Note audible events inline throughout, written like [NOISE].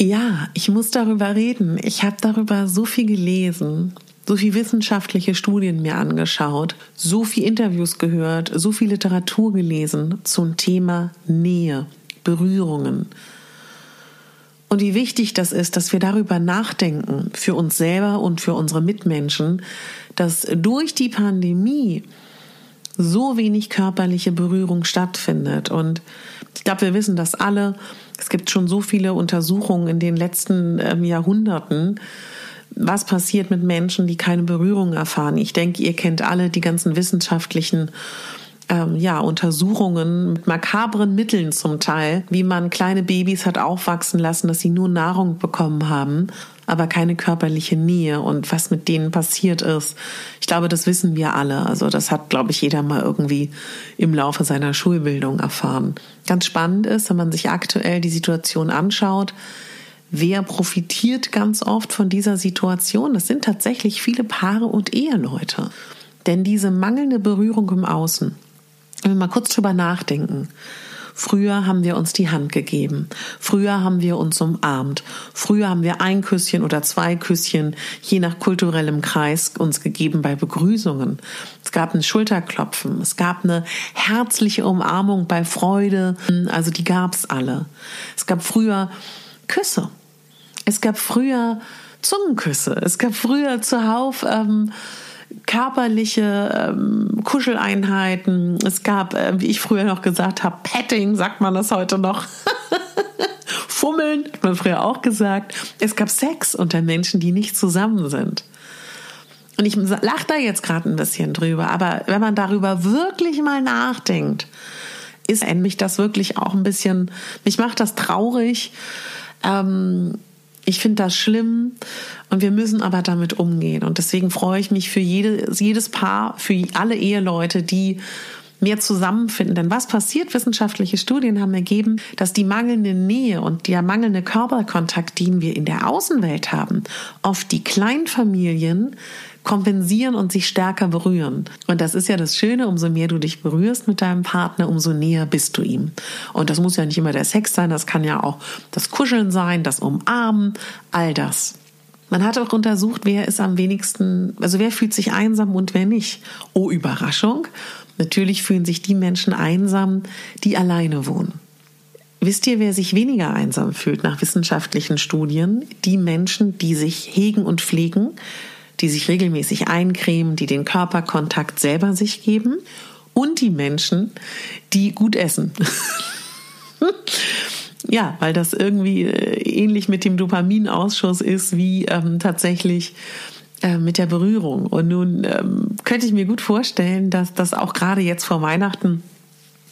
Ja, ich muss darüber reden. Ich habe darüber so viel gelesen, so viel wissenschaftliche Studien mir angeschaut, so viel Interviews gehört, so viel Literatur gelesen zum Thema Nähe, Berührungen. Und wie wichtig das ist, dass wir darüber nachdenken, für uns selber und für unsere Mitmenschen, dass durch die Pandemie so wenig körperliche Berührung stattfindet. Und ich glaube, wir wissen das alle. Es gibt schon so viele Untersuchungen in den letzten ähm, Jahrhunderten, was passiert mit Menschen, die keine Berührung erfahren. Ich denke, ihr kennt alle die ganzen wissenschaftlichen ähm, ja, Untersuchungen mit makabren Mitteln zum Teil, wie man kleine Babys hat aufwachsen lassen, dass sie nur Nahrung bekommen haben, aber keine körperliche Nähe und was mit denen passiert ist. Ich glaube, das wissen wir alle. Also das hat, glaube ich, jeder mal irgendwie im Laufe seiner Schulbildung erfahren. Ganz spannend ist, wenn man sich aktuell die Situation anschaut, Wer profitiert ganz oft von dieser Situation? Das sind tatsächlich viele Paare und Eheleute. Denn diese mangelnde Berührung im Außen, wenn wir mal kurz drüber nachdenken. Früher haben wir uns die Hand gegeben. Früher haben wir uns umarmt. Früher haben wir ein Küsschen oder zwei Küsschen, je nach kulturellem Kreis, uns gegeben bei Begrüßungen. Es gab ein Schulterklopfen. Es gab eine herzliche Umarmung bei Freude. Also die gab's alle. Es gab früher Küsse. Es gab früher Zungenküsse. Es gab früher zuhauf ähm, körperliche ähm, Kuscheleinheiten. Es gab, äh, wie ich früher noch gesagt habe, Petting, sagt man das heute noch. [LAUGHS] Fummeln, hat man früher auch gesagt. Es gab Sex unter Menschen, die nicht zusammen sind. Und ich lache da jetzt gerade ein bisschen drüber, aber wenn man darüber wirklich mal nachdenkt, ist mich das wirklich auch ein bisschen, mich macht das traurig. Ähm, ich finde das schlimm und wir müssen aber damit umgehen. Und deswegen freue ich mich für jede, jedes Paar, für alle Eheleute, die mehr zusammenfinden. Denn was passiert? Wissenschaftliche Studien haben ergeben, dass die mangelnde Nähe und der mangelnde Körperkontakt, den wir in der Außenwelt haben, oft die Kleinfamilien kompensieren und sich stärker berühren. Und das ist ja das Schöne, umso mehr du dich berührst mit deinem Partner, umso näher bist du ihm. Und das muss ja nicht immer der Sex sein, das kann ja auch das Kuscheln sein, das Umarmen, all das. Man hat auch untersucht, wer ist am wenigsten, also wer fühlt sich einsam und wer nicht. Oh, Überraschung. Natürlich fühlen sich die Menschen einsam, die alleine wohnen. Wisst ihr, wer sich weniger einsam fühlt nach wissenschaftlichen Studien? Die Menschen, die sich hegen und pflegen, die sich regelmäßig eincremen, die den Körperkontakt selber sich geben und die Menschen, die gut essen. [LAUGHS] ja, weil das irgendwie äh, ähnlich mit dem Dopaminausschuss ist wie ähm, tatsächlich äh, mit der Berührung. Und nun ähm, könnte ich mir gut vorstellen, dass das auch gerade jetzt vor Weihnachten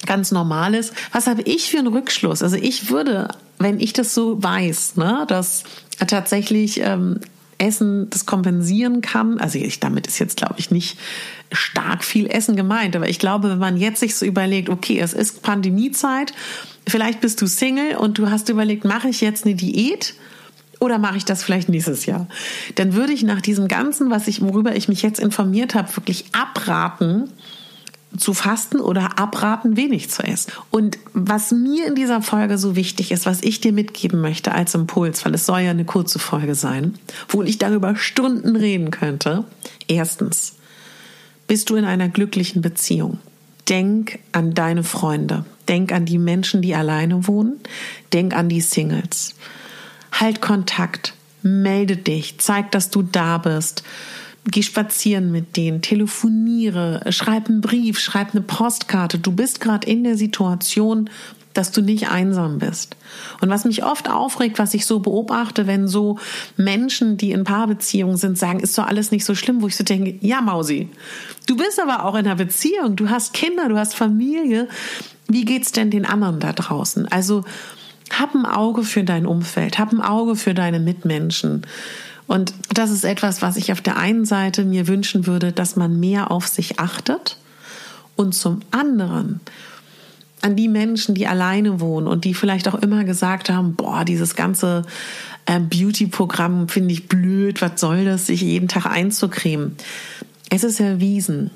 ganz normal ist. Was habe ich für einen Rückschluss? Also ich würde, wenn ich das so weiß, ne, dass tatsächlich ähm, Essen das kompensieren kann. Also ich, damit ist jetzt, glaube ich, nicht stark viel Essen gemeint. Aber ich glaube, wenn man jetzt sich so überlegt, okay, es ist Pandemiezeit, vielleicht bist du Single und du hast überlegt, mache ich jetzt eine Diät? Oder mache ich das vielleicht nächstes Jahr? Dann würde ich nach diesem Ganzen, was ich, worüber ich mich jetzt informiert habe, wirklich abraten, zu fasten oder abraten, wenig zu essen. Und was mir in dieser Folge so wichtig ist, was ich dir mitgeben möchte als Impuls, weil es soll ja eine kurze Folge sein, wo ich darüber Stunden reden könnte. Erstens, bist du in einer glücklichen Beziehung? Denk an deine Freunde. Denk an die Menschen, die alleine wohnen. Denk an die Singles. Halt Kontakt. Melde dich. Zeig, dass du da bist geh spazieren mit denen, telefoniere, schreib einen Brief, schreib eine Postkarte. Du bist gerade in der Situation, dass du nicht einsam bist. Und was mich oft aufregt, was ich so beobachte, wenn so Menschen, die in Paarbeziehungen sind, sagen, ist doch alles nicht so schlimm, wo ich so denke, ja, Mausi, du bist aber auch in einer Beziehung, du hast Kinder, du hast Familie. Wie geht's denn den anderen da draußen? Also, hab ein Auge für dein Umfeld, hab ein Auge für deine Mitmenschen. Und das ist etwas, was ich auf der einen Seite mir wünschen würde, dass man mehr auf sich achtet und zum anderen an die Menschen, die alleine wohnen und die vielleicht auch immer gesagt haben, boah, dieses ganze äh, Beauty-Programm finde ich blöd, was soll das, sich jeden Tag einzucremen. Es ist erwiesen,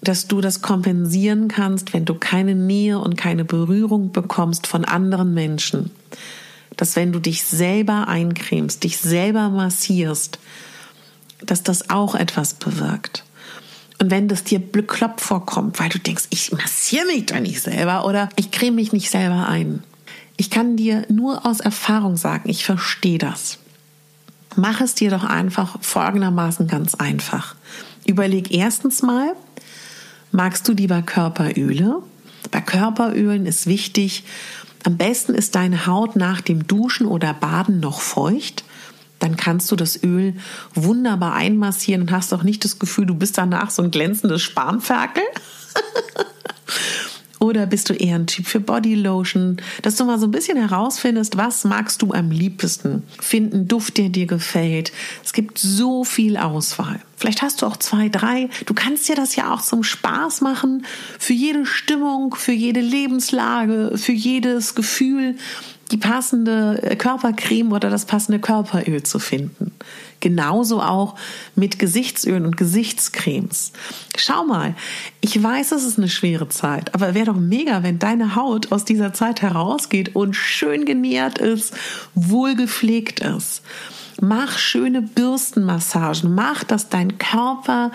dass du das kompensieren kannst, wenn du keine Nähe und keine Berührung bekommst von anderen Menschen dass wenn du dich selber eincremst, dich selber massierst, dass das auch etwas bewirkt. Und wenn das dir bekloppt vorkommt, weil du denkst, ich massiere mich doch nicht selber oder ich creme mich nicht selber ein. Ich kann dir nur aus Erfahrung sagen, ich verstehe das. Mach es dir doch einfach folgendermaßen ganz einfach. Überleg erstens mal, magst du lieber Körperöle? Bei Körperölen ist wichtig, am besten ist deine Haut nach dem Duschen oder Baden noch feucht. Dann kannst du das Öl wunderbar einmassieren und hast auch nicht das Gefühl, du bist danach so ein glänzendes Spanferkel. [LAUGHS] Oder bist du eher ein Typ für Bodylotion? Dass du mal so ein bisschen herausfindest, was magst du am liebsten? Finden Duft, der dir gefällt. Es gibt so viel Auswahl. Vielleicht hast du auch zwei, drei. Du kannst dir das ja auch zum Spaß machen. Für jede Stimmung, für jede Lebenslage, für jedes Gefühl die passende äh, Körpercreme oder das passende Körperöl zu finden. Genauso auch mit Gesichtsölen und Gesichtscremes. Schau mal, ich weiß, es ist eine schwere Zeit, aber wäre doch mega, wenn deine Haut aus dieser Zeit herausgeht und schön genährt ist, wohlgepflegt ist. Mach schöne Bürstenmassagen, mach, dass dein Körper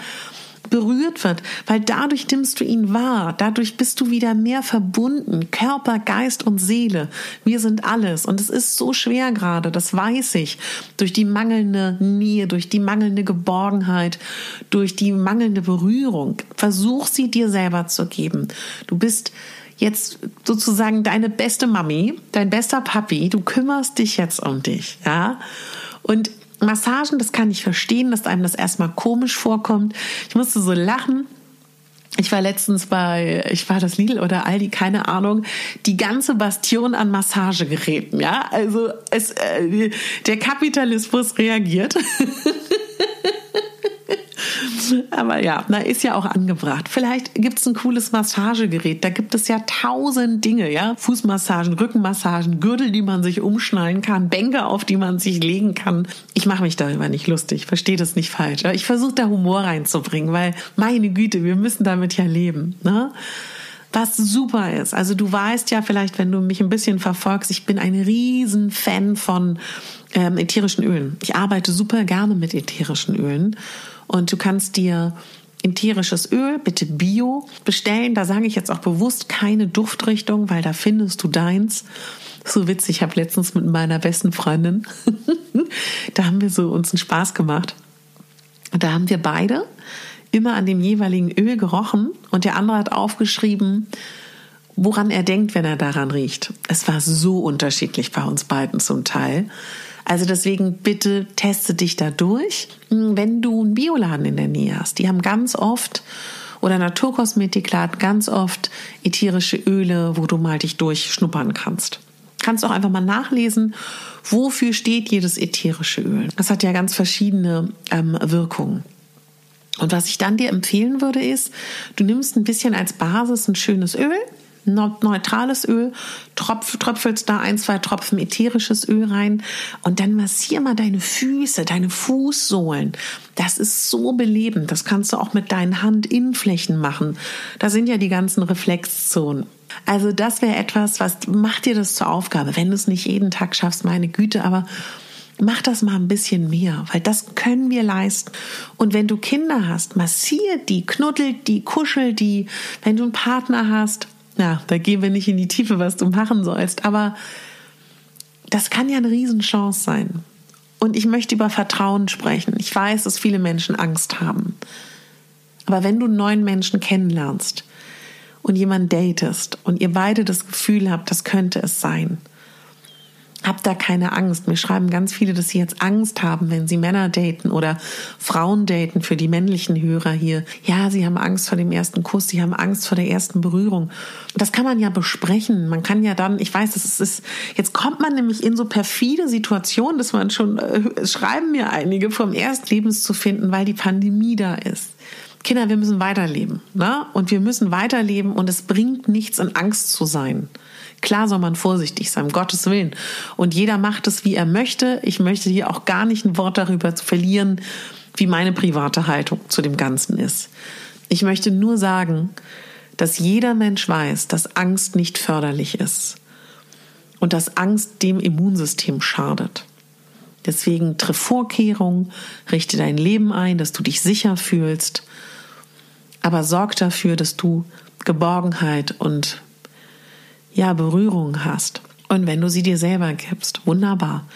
berührt wird, weil dadurch nimmst du ihn wahr, dadurch bist du wieder mehr verbunden, Körper, Geist und Seele. Wir sind alles und es ist so schwer gerade, das weiß ich, durch die mangelnde Nähe, durch die mangelnde Geborgenheit, durch die mangelnde Berührung. Versuch sie dir selber zu geben. Du bist jetzt sozusagen deine beste Mami, dein bester Papi, du kümmerst dich jetzt um dich, ja? Und Massagen, das kann ich verstehen, dass einem das erstmal komisch vorkommt. Ich musste so lachen. Ich war letztens bei, ich war das Lidl oder Aldi, keine Ahnung, die ganze Bastion an Massagegeräten, ja. Also es, äh, der Kapitalismus reagiert. [LAUGHS] [LAUGHS] Aber ja, na, ist ja auch angebracht. Vielleicht gibt es ein cooles Massagegerät. Da gibt es ja tausend Dinge, ja. Fußmassagen, Rückenmassagen, Gürtel, die man sich umschnallen kann, Bänke, auf die man sich legen kann. Ich mache mich darüber nicht lustig. Verstehe das nicht falsch. Ich versuche da Humor reinzubringen, weil meine Güte, wir müssen damit ja leben. Ne? was super ist. Also du weißt ja vielleicht, wenn du mich ein bisschen verfolgst, ich bin ein riesen Fan von ähm, ätherischen Ölen. Ich arbeite super gerne mit ätherischen Ölen und du kannst dir ätherisches Öl, bitte Bio, bestellen. Da sage ich jetzt auch bewusst keine Duftrichtung, weil da findest du deins. So witzig, ich habe letztens mit meiner besten Freundin, [LAUGHS] da haben wir so uns einen Spaß gemacht. Da haben wir beide immer an dem jeweiligen Öl gerochen und der andere hat aufgeschrieben, woran er denkt, wenn er daran riecht. Es war so unterschiedlich bei uns beiden zum Teil. Also deswegen bitte teste dich da durch. Wenn du einen Bioladen in der Nähe hast, die haben ganz oft oder Naturkosmetikladen ganz oft ätherische Öle, wo du mal dich durchschnuppern kannst. Kannst auch einfach mal nachlesen, wofür steht jedes ätherische Öl. Das hat ja ganz verschiedene ähm, Wirkungen. Und was ich dann dir empfehlen würde, ist, du nimmst ein bisschen als Basis ein schönes Öl, neutrales Öl, tropf, tröpfelst da ein, zwei Tropfen ätherisches Öl rein und dann massier mal deine Füße, deine Fußsohlen. Das ist so belebend. Das kannst du auch mit deinen Handinnenflächen machen. Da sind ja die ganzen Reflexzonen. Also das wäre etwas, was macht dir das zur Aufgabe, wenn du es nicht jeden Tag schaffst, meine Güte, aber mach das mal ein bisschen mehr, weil das können wir leisten. Und wenn du Kinder hast, massier die, knuddel die, kuschel die. Wenn du einen Partner hast, ja, da gehen wir nicht in die Tiefe, was du machen sollst, aber das kann ja eine Riesenchance sein. Und ich möchte über Vertrauen sprechen. Ich weiß, dass viele Menschen Angst haben. Aber wenn du einen neuen Menschen kennenlernst und jemanden datest und ihr beide das Gefühl habt, das könnte es sein, Habt da keine Angst. Mir schreiben ganz viele, dass sie jetzt Angst haben, wenn sie Männer daten oder Frauen daten für die männlichen Hörer hier. Ja, sie haben Angst vor dem ersten Kuss, sie haben Angst vor der ersten Berührung. Das kann man ja besprechen. Man kann ja dann, ich weiß, es ist, jetzt kommt man nämlich in so perfide Situationen, dass man schon, äh, schreiben mir einige, vom Erstlebens zu finden, weil die Pandemie da ist. Kinder, wir müssen weiterleben. Ne? Und wir müssen weiterleben und es bringt nichts, in Angst zu sein. Klar soll man vorsichtig sein, Gottes Willen. Und jeder macht es, wie er möchte. Ich möchte hier auch gar nicht ein Wort darüber verlieren, wie meine private Haltung zu dem Ganzen ist. Ich möchte nur sagen, dass jeder Mensch weiß, dass Angst nicht förderlich ist und dass Angst dem Immunsystem schadet. Deswegen triff Vorkehrungen, richte dein Leben ein, dass du dich sicher fühlst, aber sorg dafür, dass du Geborgenheit und ja, Berührung hast. Und wenn du sie dir selber gibst, wunderbar.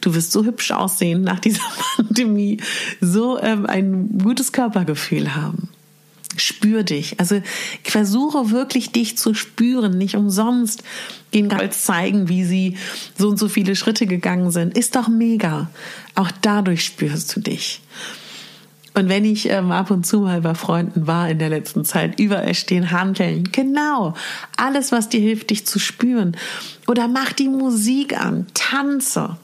Du wirst so hübsch aussehen nach dieser [LAUGHS] Pandemie, so ähm, ein gutes Körpergefühl haben. Spür dich. Also versuche wirklich dich zu spüren, nicht umsonst den Girls zeigen, wie sie so und so viele Schritte gegangen sind. Ist doch mega. Auch dadurch spürst du dich. Und wenn ich ähm, ab und zu mal bei Freunden war in der letzten Zeit, überall stehen Handeln. Genau. Alles, was dir hilft, dich zu spüren. Oder mach die Musik an, tanze.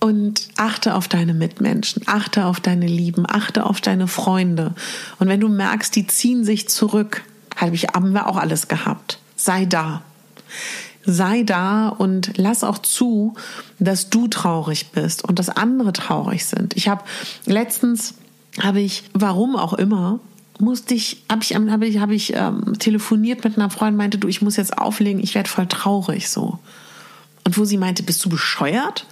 Und achte auf deine Mitmenschen, achte auf deine Lieben, achte auf deine Freunde. Und wenn du merkst, die ziehen sich zurück, habe ich, haben wir auch alles gehabt. Sei da. Sei da und lass auch zu, dass du traurig bist und dass andere traurig sind. Ich habe letztens habe ich, warum auch immer, musste ich, habe ich, habe ich, habe ich ähm, telefoniert mit einer Freundin, meinte, du, ich muss jetzt auflegen, ich werde voll traurig so. Und wo sie meinte, bist du bescheuert?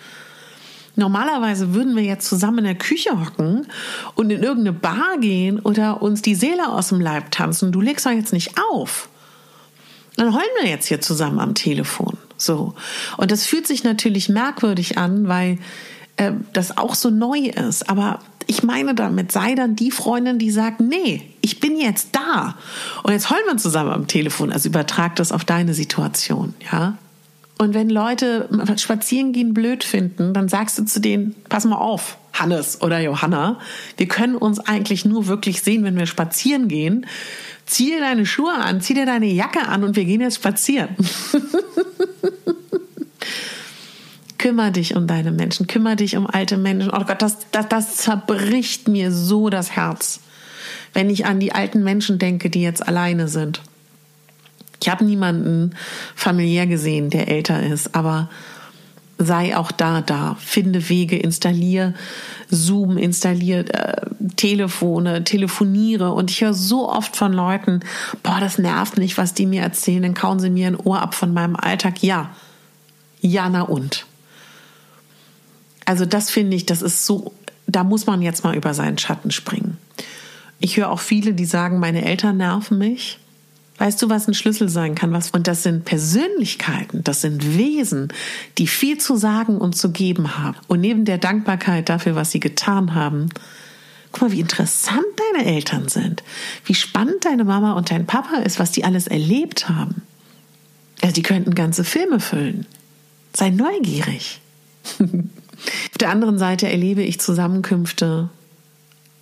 Normalerweise würden wir jetzt zusammen in der Küche hocken und in irgendeine Bar gehen oder uns die Seele aus dem Leib tanzen. Du legst doch jetzt nicht auf. Dann heulen wir jetzt hier zusammen am Telefon. So. Und das fühlt sich natürlich merkwürdig an, weil äh, das auch so neu ist. Aber ich meine damit, sei dann die Freundin, die sagt, nee, ich bin jetzt da. Und jetzt heulen wir zusammen am Telefon. Also übertrag das auf deine Situation, ja. Und wenn Leute spazieren gehen blöd finden, dann sagst du zu denen, pass mal auf, Hannes oder Johanna, wir können uns eigentlich nur wirklich sehen, wenn wir spazieren gehen. Zieh dir deine Schuhe an, zieh dir deine Jacke an und wir gehen jetzt spazieren. [LAUGHS] Kümmer dich um deine Menschen, kümmer dich um alte Menschen. Oh Gott, das, das, das zerbricht mir so das Herz, wenn ich an die alten Menschen denke, die jetzt alleine sind. Ich habe niemanden familiär gesehen, der älter ist, aber sei auch da da. Finde Wege, installier Zoom, installier äh, Telefone, telefoniere. Und ich höre so oft von Leuten, boah, das nervt nicht, was die mir erzählen, dann kauen sie mir ein Ohr ab von meinem Alltag. Ja, ja, na und. Also das finde ich, das ist so, da muss man jetzt mal über seinen Schatten springen. Ich höre auch viele, die sagen, meine Eltern nerven mich. Weißt du, was ein Schlüssel sein kann? Was? Und das sind Persönlichkeiten, das sind Wesen, die viel zu sagen und zu geben haben. Und neben der Dankbarkeit dafür, was sie getan haben, guck mal, wie interessant deine Eltern sind, wie spannend deine Mama und dein Papa ist, was die alles erlebt haben. Also die könnten ganze Filme füllen. Sei neugierig. [LAUGHS] Auf der anderen Seite erlebe ich Zusammenkünfte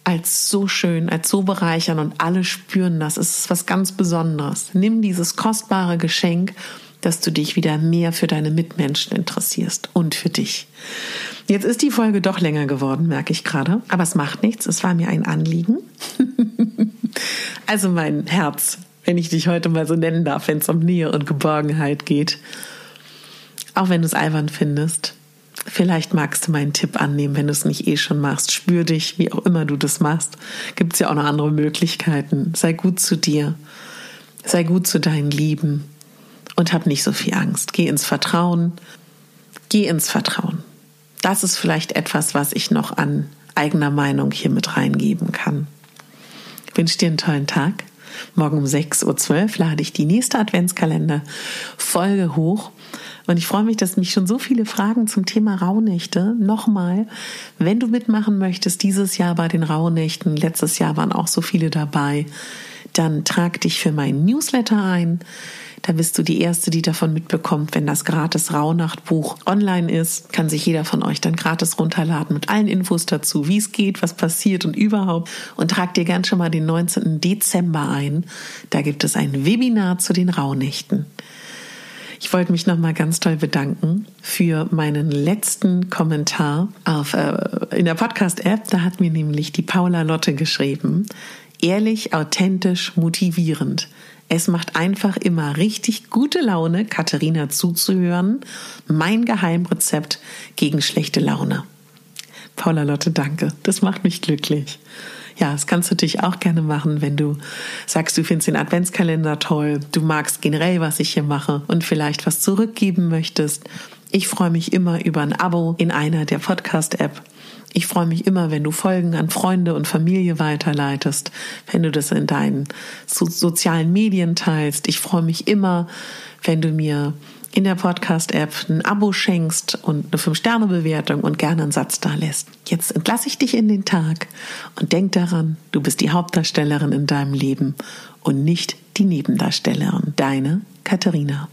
als so schön, als so bereichern und alle spüren das. Es ist was ganz Besonderes. Nimm dieses kostbare Geschenk, dass du dich wieder mehr für deine Mitmenschen interessierst und für dich. Jetzt ist die Folge doch länger geworden, merke ich gerade. Aber es macht nichts. Es war mir ein Anliegen. [LAUGHS] also mein Herz, wenn ich dich heute mal so nennen darf, wenn es um Nähe und Geborgenheit geht. Auch wenn du es albern findest. Vielleicht magst du meinen Tipp annehmen, wenn du es nicht eh schon machst. Spür dich, wie auch immer du das machst. Gibt es ja auch noch andere Möglichkeiten. Sei gut zu dir. Sei gut zu deinen Lieben. Und hab nicht so viel Angst. Geh ins Vertrauen. Geh ins Vertrauen. Das ist vielleicht etwas, was ich noch an eigener Meinung hier mit reingeben kann. Ich wünsche dir einen tollen Tag. Morgen um 6.12 Uhr lade ich die nächste Adventskalender-Folge hoch. Und ich freue mich, dass mich schon so viele Fragen zum Thema Rauhnächte nochmal, wenn du mitmachen möchtest, dieses Jahr bei den Rauhnächten, letztes Jahr waren auch so viele dabei, dann trag dich für meinen Newsletter ein. Da bist du die Erste, die davon mitbekommt, wenn das gratis Rauhnachtbuch online ist. Kann sich jeder von euch dann gratis runterladen mit allen Infos dazu, wie es geht, was passiert und überhaupt. Und trag dir gern schon mal den 19. Dezember ein. Da gibt es ein Webinar zu den Rauhnächten. Ich wollte mich nochmal ganz toll bedanken für meinen letzten Kommentar auf, äh, in der Podcast-App. Da hat mir nämlich die Paula Lotte geschrieben. Ehrlich, authentisch, motivierend. Es macht einfach immer richtig gute Laune, Katharina zuzuhören. Mein Geheimrezept gegen schlechte Laune. Paula Lotte, danke. Das macht mich glücklich. Ja, das kannst du natürlich auch gerne machen, wenn du sagst, du findest den Adventskalender toll, du magst generell, was ich hier mache und vielleicht was zurückgeben möchtest. Ich freue mich immer über ein Abo in einer der Podcast-App. Ich freue mich immer, wenn du Folgen an Freunde und Familie weiterleitest, wenn du das in deinen so sozialen Medien teilst. Ich freue mich immer, wenn du mir in der Podcast-App ein Abo schenkst und eine 5-Sterne-Bewertung und gerne einen Satz da lässt. Jetzt entlasse ich dich in den Tag und denk daran, du bist die Hauptdarstellerin in deinem Leben und nicht die Nebendarstellerin. Deine Katharina.